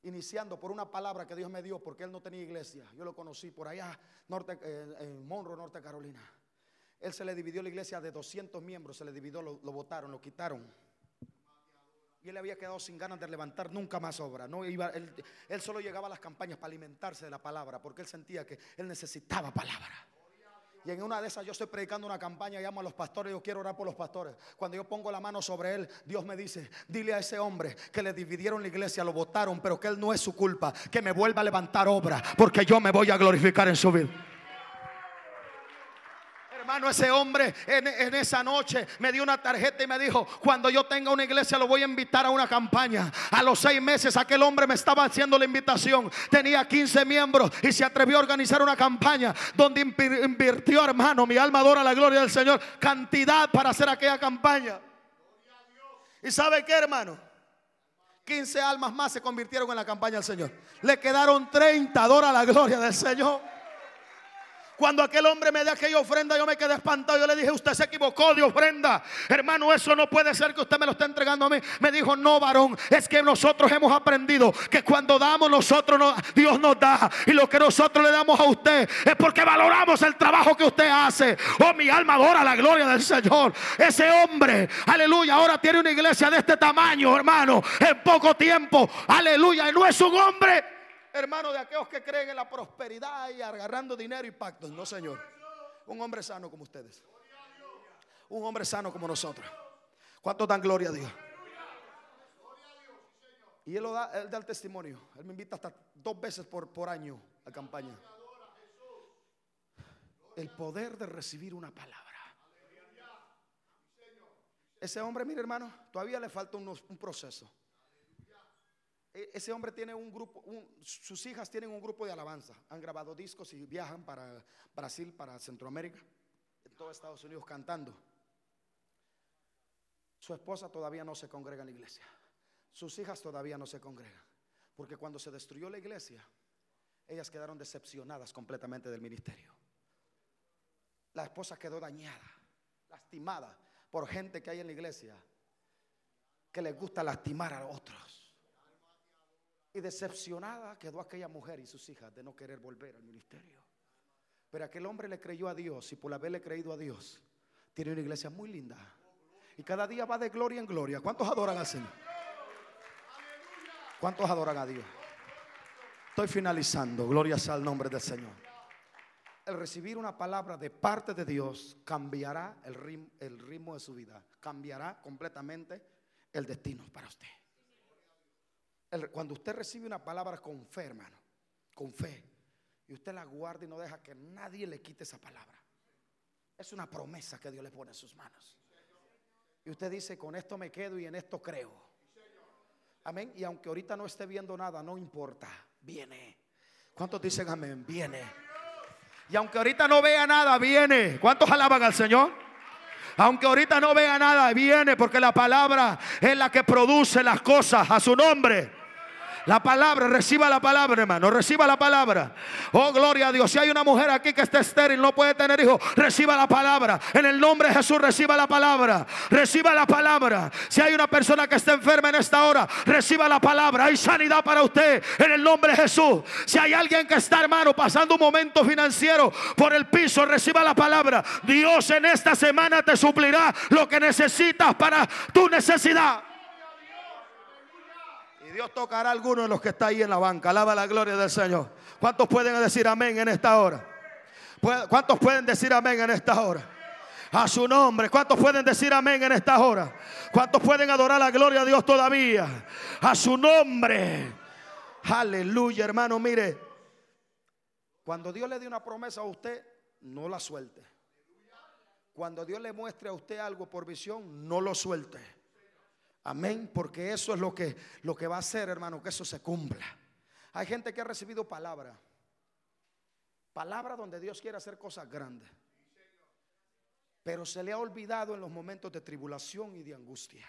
iniciando por una palabra que Dios me dio porque él no tenía iglesia. Yo lo conocí por allá, norte, en Monroe, Norte Carolina. Él se le dividió la iglesia de 200 miembros, se le dividió, lo, votaron, lo quitaron. Y él había quedado sin ganas de levantar nunca más obra. No iba, él, él solo llegaba a las campañas para alimentarse de la palabra, porque él sentía que él necesitaba palabra. Y en una de esas yo estoy predicando una campaña, llamo a los pastores, yo quiero orar por los pastores. Cuando yo pongo la mano sobre él, Dios me dice, dile a ese hombre que le dividieron la iglesia, lo votaron, pero que él no es su culpa, que me vuelva a levantar obra, porque yo me voy a glorificar en su vida ese hombre en, esa noche me dio una tarjeta y me dijo, cuando yo tenga una iglesia lo voy a invitar a una campaña. A los seis meses aquel hombre me estaba haciendo la invitación. Tenía 15 miembros y se atrevió a organizar una campaña donde invirtió, hermano, mi alma adora la gloria del Señor, cantidad para hacer aquella campaña. ¿Y sabe qué, hermano? 15 almas más se convirtieron en la campaña del Señor. Le quedaron 30, adora la gloria del Señor. Cuando aquel hombre me dio aquella ofrenda, yo me quedé espantado. Yo le dije, usted se equivocó de ofrenda. Hermano, eso no puede ser que usted me lo esté entregando a mí. Me dijo, no, varón, es que nosotros hemos aprendido que cuando damos nosotros, Dios nos da. Y lo que nosotros le damos a usted es porque valoramos el trabajo que usted hace. Oh, mi alma adora la gloria del Señor. Ese hombre, aleluya, ahora tiene una iglesia de este tamaño, hermano, en poco tiempo. Aleluya, y no es un hombre hermano, de aquellos que creen en la prosperidad y agarrando dinero y pactos. No, Señor. Un hombre sano como ustedes. Un hombre sano como nosotros. ¿Cuántos dan gloria a Dios? Y él, lo da, él da el testimonio. Él me invita hasta dos veces por, por año a campaña. El poder de recibir una palabra. Ese hombre, mire hermano, todavía le falta un proceso. E, ese hombre tiene un grupo, sus hijas tienen un grupo de alabanza. Han grabado discos y viajan para Brasil, para Centroamérica, en todo Estados Unidos cantando. Su esposa todavía no se congrega en la iglesia. Sus hijas todavía no se congregan. Porque cuando se destruyó la iglesia, ellas quedaron decepcionadas completamente del ministerio. La esposa quedó dañada, lastimada por gente que hay en la iglesia que les gusta lastimar a otros. Y decepcionada quedó aquella mujer y sus hijas de no querer volver al ministerio. Pero aquel hombre le creyó a Dios y por haberle creído a Dios, tiene una iglesia muy linda. Y cada día va de gloria en gloria. ¿Cuántos adoran al Señor? ¿Cuántos adoran a Dios? Estoy finalizando. Gloria sea al nombre del Señor. El recibir una palabra de parte de Dios cambiará el ritmo, el ritmo de su vida. Cambiará completamente el destino para usted cuando usted recibe una palabra con fe, hermano, con fe, y usted la guarda y no deja que nadie le quite esa palabra, es una promesa que Dios le pone en sus manos. Y usted dice, con esto me quedo y en esto creo. Amén. Y aunque ahorita no esté viendo nada, no importa, viene. ¿Cuántos dicen amén? Viene. Y aunque ahorita no vea nada, viene. ¿Cuántos alaban al Señor? Aunque ahorita no vea nada, viene porque la palabra es la que produce las cosas a su nombre. La palabra, reciba la palabra, hermano. Reciba la palabra. Oh, gloria a Dios. Si hay una mujer aquí que está estéril, no puede tener hijos, reciba la palabra. En el nombre de Jesús, reciba la palabra. Reciba la palabra. Si hay una persona que está enferma en esta hora, reciba la palabra. Hay sanidad para usted. En el nombre de Jesús. Si hay alguien que está, hermano, pasando un momento financiero por el piso, reciba la palabra. Dios en esta semana te suplirá lo que necesitas para tu necesidad. Dios tocará a alguno de los que está ahí en la banca. Alaba la gloria del Señor. ¿Cuántos pueden decir amén en esta hora? ¿Cuántos pueden decir amén en esta hora? A su nombre. ¿Cuántos pueden decir amén en esta hora? ¿Cuántos pueden adorar la gloria de Dios todavía? A su nombre. Aleluya, hermano. Mire, cuando Dios le dé una promesa a usted, no la suelte. Cuando Dios le muestre a usted algo por visión, no lo suelte. Amén, porque eso es lo que, lo que va a hacer, hermano, que eso se cumpla. Hay gente que ha recibido palabra. Palabra donde Dios quiere hacer cosas grandes. Pero se le ha olvidado en los momentos de tribulación y de angustia.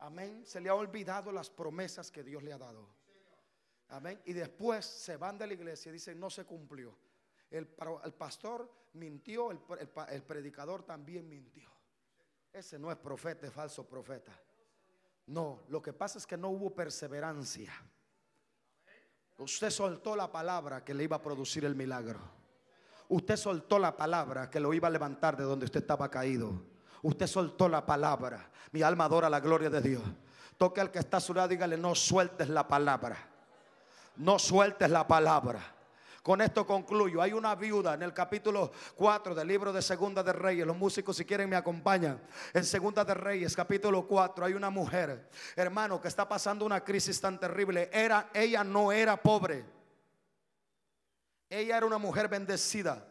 Amén. Se le ha olvidado las promesas que Dios le ha dado. Amén. Y después se van de la iglesia y dicen, no se cumplió. El, pastor mintió, el predicador también mintió. Ese no es profeta, es falso profeta. No, lo que pasa es que no hubo perseverancia. Usted soltó la palabra que le iba a producir el milagro. Usted soltó la palabra que lo iba a levantar de donde usted estaba caído. Usted soltó la palabra. Mi alma adora la gloria de Dios. Toque al que está a su lado, dígale, no sueltes la palabra. No sueltes la palabra. Con esto concluyo. Hay una viuda en el capítulo 4 del libro de Segunda de Reyes. Los músicos si quieren me acompañan. En Segunda de Reyes, capítulo 4, hay una mujer, hermano, que está pasando una crisis tan terrible. Era, ella no era pobre. Ella era una mujer bendecida,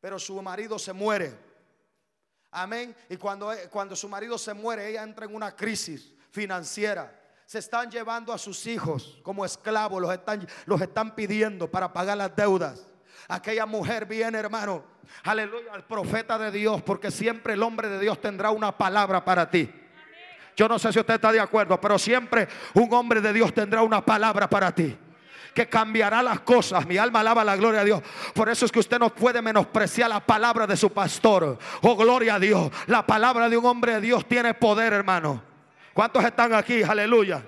pero su marido se muere. Amén. Y cuando, cuando su marido se muere, ella entra en una crisis financiera se están llevando a sus hijos como esclavos, los están, los están pidiendo para pagar las deudas. Aquella mujer viene, hermano, aleluya, al profeta de Dios, porque siempre el hombre de Dios tendrá una palabra para ti. Yo no sé si usted está de acuerdo, pero siempre un hombre de Dios tendrá una palabra para ti que cambiará las cosas. Mi alma alaba la gloria a Dios. Por eso es que usted no puede menospreciar la palabra de su pastor. Oh, gloria a Dios. La palabra de un hombre de Dios tiene poder, hermano. ¿Cuántos están aquí? Aleluya.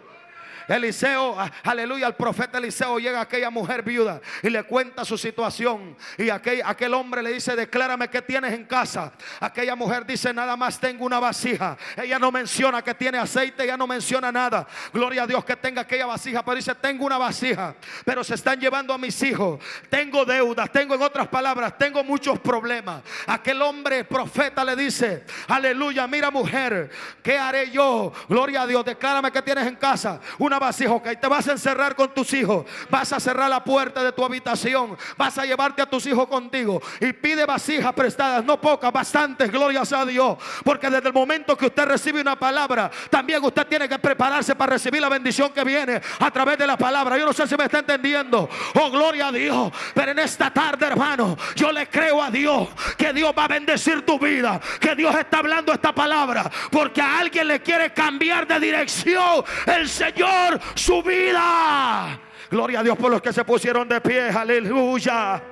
Eliseo, aleluya, el profeta Eliseo llega a aquella mujer viuda y le cuenta su situación. Y aquel, aquel hombre le dice, declárame qué tienes en casa. Aquella mujer dice, nada más tengo una vasija. Ella no menciona que tiene aceite, ella no menciona nada. Gloria a Dios que tenga aquella vasija, pero dice, tengo una vasija, pero se están llevando a mis hijos. Tengo deudas, tengo en otras palabras, tengo muchos problemas. Aquel hombre profeta le dice, aleluya, mira mujer, ¿qué haré yo? Gloria a Dios, declárame que tienes en casa. Vasija, ok, te vas a encerrar con tus hijos, vas a cerrar la puerta de tu habitación, vas a llevarte a tus hijos contigo y pide vasijas prestadas, no pocas, bastantes, glorias a Dios, porque desde el momento que usted recibe una palabra, también usted tiene que prepararse para recibir la bendición que viene a través de la palabra. Yo no sé si me está entendiendo, oh gloria a Dios, pero en esta tarde, hermano, yo le creo a Dios que Dios va a bendecir tu vida, que Dios está hablando esta palabra, porque a alguien le quiere cambiar de dirección. El Señor su vida. Gloria a Dios por los que se pusieron de pie. Aleluya.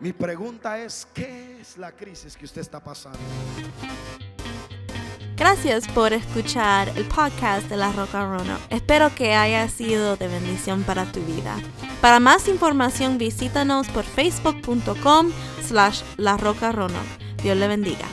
Mi pregunta es, ¿qué es la crisis que usted está pasando? Gracias por escuchar el podcast de La Roca Rono. Espero que haya sido de bendición para tu vida. Para más información visítanos por facebook.com slash La Roca Rono. Dios le bendiga.